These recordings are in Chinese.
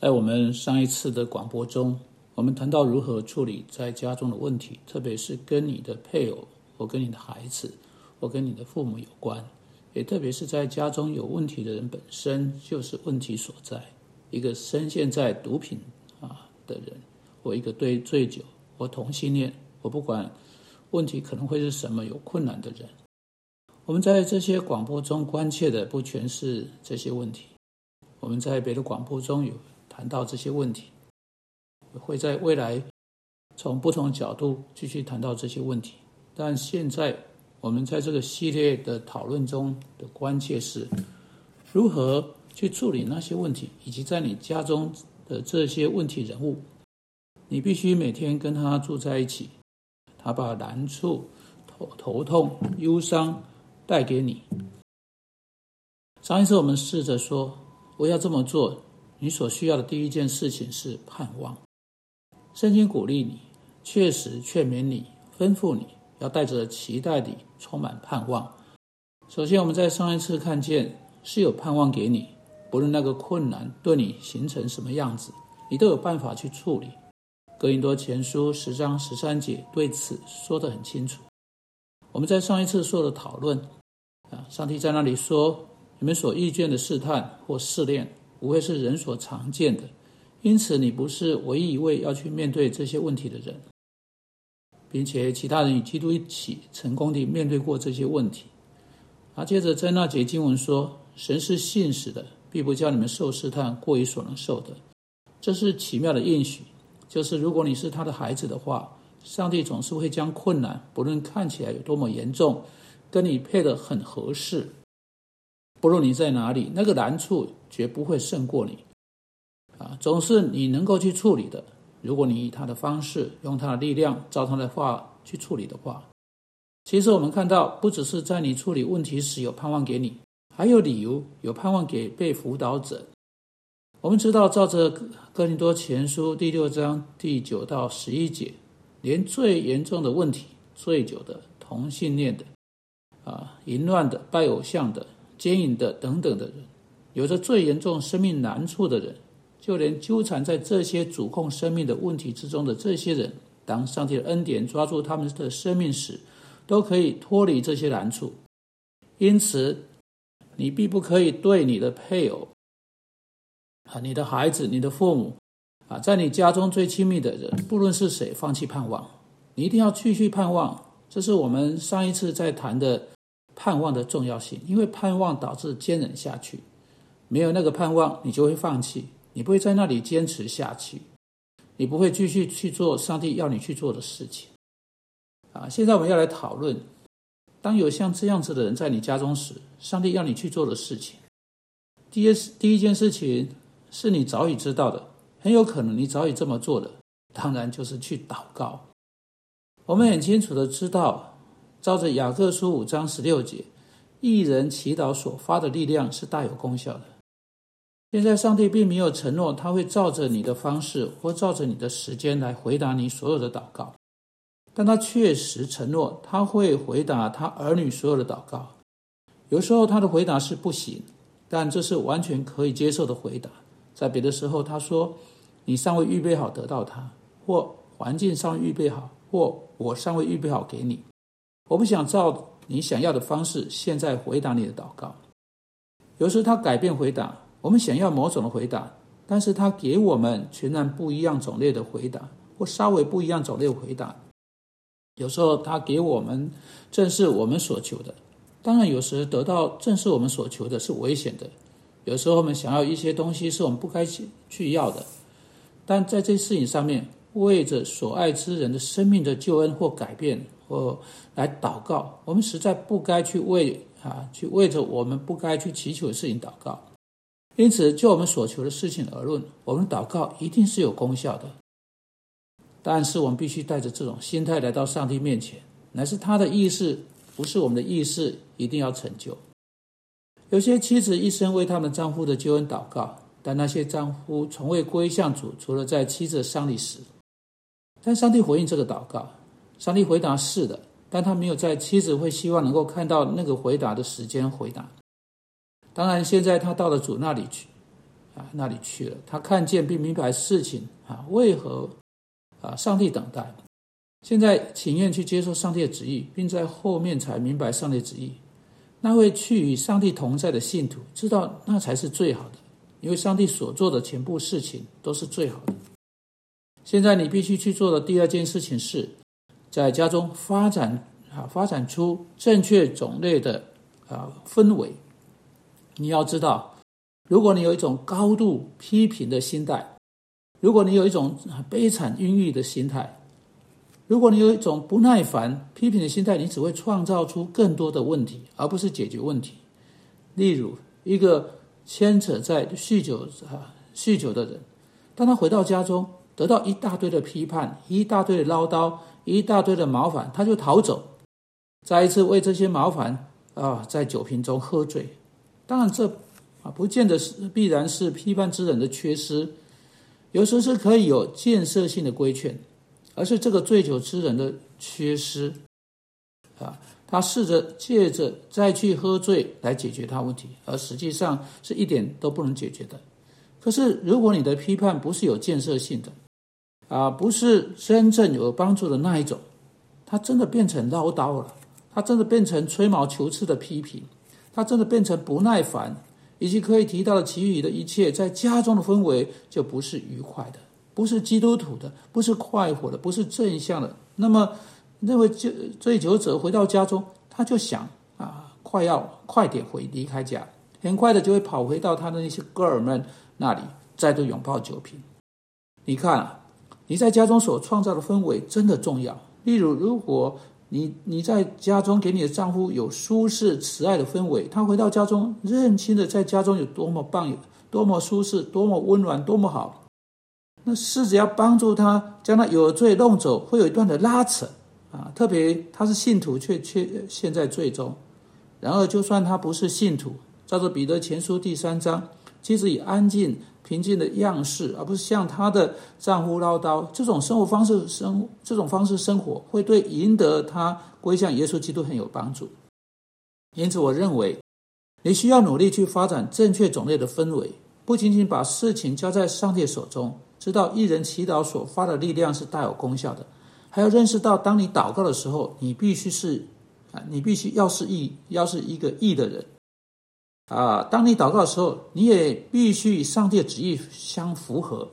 在我们上一次的广播中，我们谈到如何处理在家中的问题，特别是跟你的配偶或跟你的孩子或跟你的父母有关，也特别是在家中有问题的人本身就是问题所在。一个深陷在毒品啊的人，或一个对醉酒或同性恋，我不管问题可能会是什么有困难的人，我们在这些广播中关切的不全是这些问题，我们在别的广播中有。谈到这些问题，会在未来从不同角度继续谈到这些问题。但现在我们在这个系列的讨论中的关切是，如何去处理那些问题，以及在你家中的这些问题人物，你必须每天跟他住在一起，他把难处、头头痛、忧伤带给你。上一次我们试着说，我要这么做。你所需要的第一件事情是盼望。圣经鼓励你，确实劝勉你，吩咐你要带着期待地充满盼望。首先，我们在上一次看见是有盼望给你，不论那个困难对你形成什么样子，你都有办法去处理。哥林多前书十章十三节对此说得很清楚。我们在上一次做的讨论啊，上帝在那里说，你们所遇见的试探或试炼。不会是人所常见的，因此你不是唯一一位要去面对这些问题的人，并且其他人与基督一起成功地面对过这些问题。而，接着在那节经文说：“神是信实的，必不叫你们受试探过于所能受的。”这是奇妙的应许，就是如果你是他的孩子的话，上帝总是会将困难，不论看起来有多么严重，跟你配得很合适。不论你在哪里，那个难处绝不会胜过你，啊，总是你能够去处理的。如果你以他的方式，用他的力量，照他的话去处理的话，其实我们看到，不只是在你处理问题时有盼望给你，还有理由有盼望给被辅导者。我们知道，照着哥林多前书第六章第九到十一节，连最严重的问题，醉酒的、同性恋的、啊，淫乱的、拜偶像的。奸淫的等等的人，有着最严重生命难处的人，就连纠缠在这些主控生命的问题之中的这些人，当上帝的恩典抓住他们的生命时，都可以脱离这些难处。因此，你必不可以对你的配偶、啊，你的孩子、你的父母，啊，在你家中最亲密的人，不论是谁，放弃盼望。你一定要继续盼望。这是我们上一次在谈的。盼望的重要性，因为盼望导致坚忍下去。没有那个盼望，你就会放弃，你不会在那里坚持下去，你不会继续去做上帝要你去做的事情。啊，现在我们要来讨论，当有像这样子的人在你家中时，上帝要你去做的事情。第一，第一件事情是你早已知道的，很有可能你早已这么做的，当然就是去祷告。我们很清楚的知道。照着雅各书五章十六节，一人祈祷所发的力量是大有功效的。现在上帝并没有承诺他会照着你的方式或照着你的时间来回答你所有的祷告，但他确实承诺他会回答他儿女所有的祷告。有时候他的回答是不行，但这是完全可以接受的回答。在别的时候，他说你尚未预备好得到他，或环境尚未预备好，或我尚未预备好给你。我不想照你想要的方式现在回答你的祷告。有时他改变回答，我们想要某种的回答，但是他给我们全然不一样种类的回答，或稍微不一样种类的回答。有时候他给我们正是我们所求的，当然有时得到正是我们所求的是危险的。有时候我们想要一些东西是我们不该去去要的，但在这事情上面，为着所爱之人的生命的救恩或改变。或来祷告，我们实在不该去为啊，去为着我们不该去祈求的事情祷告。因此，就我们所求的事情而论，我们祷告一定是有功效的。但是，我们必须带着这种心态来到上帝面前，乃是他的意思，不是我们的意思，一定要成就。有些妻子一生为他们丈夫的救恩祷告，但那些丈夫从未归向主，除了在妻子丧礼时。但上帝回应这个祷告。上帝回答是的，但他没有在妻子会希望能够看到那个回答的时间回答。当然，现在他到了主那里去，啊那里去了。他看见并明白事情啊为何啊上帝等待，现在情愿去接受上帝的旨意，并在后面才明白上帝旨意。那位去与上帝同在的信徒知道那才是最好的，因为上帝所做的全部事情都是最好的。现在你必须去做的第二件事情是，在家中发展啊发展出正确种类的啊氛围。你要知道，如果你有一种高度批评的心态，如果你有一种悲惨阴郁的心态。如果你有一种不耐烦、批评的心态，你只会创造出更多的问题，而不是解决问题。例如，一个牵扯在酗酒啊酗酒的人，当他回到家中，得到一大堆的批判、一大堆的唠叨、一大堆的麻烦，他就逃走，再一次为这些麻烦啊，在酒瓶中喝醉。当然，这啊不见得是必然是批判之人的缺失，有时是可以有建设性的规劝。而是这个醉酒之人的缺失，啊，他试着借着再去喝醉来解决他问题，而实际上是一点都不能解决的。可是，如果你的批判不是有建设性的，啊，不是真正有帮助的那一种，他真的变成唠叨了，他真的变成吹毛求疵的批评，他真的变成不耐烦，以及可以提到的其余的一切，在家中的氛围就不是愉快的。不是基督徒的，不是快活的，不是正向的。那么，那位醉醉酒者回到家中，他就想啊，快要快点回离开家，很快的就会跑回到他的那些哥儿们那里，再度拥抱酒瓶。你看啊，你在家中所创造的氛围真的重要。例如，如果你你在家中给你的丈夫有舒适慈爱的氛围，他回到家中认清的在家中有多么棒，有多么舒适，多么温暖，多么好。那试着要帮助他将他有罪弄走，会有一段的拉扯啊！特别他是信徒，却却陷在罪中。然而，就算他不是信徒，照着彼得前书第三章，妻子以安静平静的样式，而不是像她的丈夫唠叨，这种生活方式生这种方式生活，会对赢得他归向耶稣基督很有帮助。因此，我认为你需要努力去发展正确种类的氛围，不仅仅把事情交在上帝手中。知道一人祈祷所发的力量是大有功效的，还要认识到，当你祷告的时候，你必须是啊，你必须要是义，要是一个义的人啊。当你祷告的时候，你也必须与上帝的旨意相符合。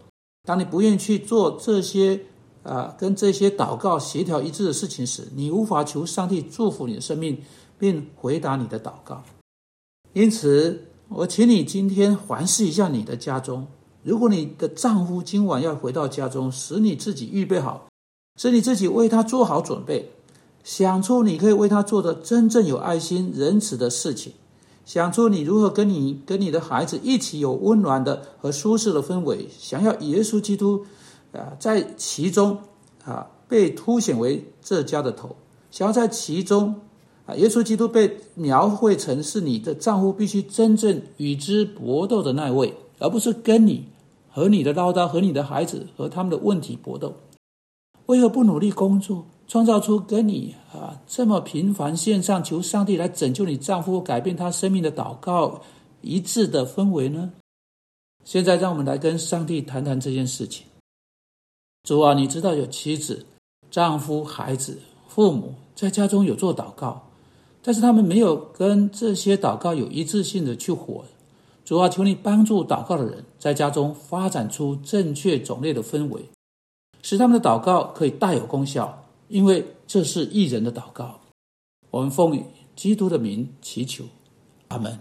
当你不愿意去做这些啊，跟这些祷告协调一致的事情时，你无法求上帝祝福你的生命，并回答你的祷告。因此，我请你今天环视一下你的家中。如果你的丈夫今晚要回到家中，使你自己预备好，使你自己为他做好准备，想出你可以为他做的真正有爱心、仁慈的事情，想出你如何跟你跟你的孩子一起有温暖的和舒适的氛围，想要耶稣基督啊在其中啊被凸显为这家的头，想要在其中啊耶稣基督被描绘成是你的丈夫必须真正与之搏斗的那位，而不是跟你。和你的唠叨，和你的孩子，和他们的问题搏斗，为何不努力工作，创造出跟你啊这么频繁线上求上帝来拯救你丈夫、改变他生命的祷告一致的氛围呢？现在让我们来跟上帝谈谈这件事情。主啊，你知道有妻子、丈夫、孩子、父母在家中有做祷告，但是他们没有跟这些祷告有一致性的去活。主啊，求你帮助祷告的人在家中发展出正确种类的氛围，使他们的祷告可以大有功效，因为这是艺人的祷告。我们奉基督的名祈求，阿门。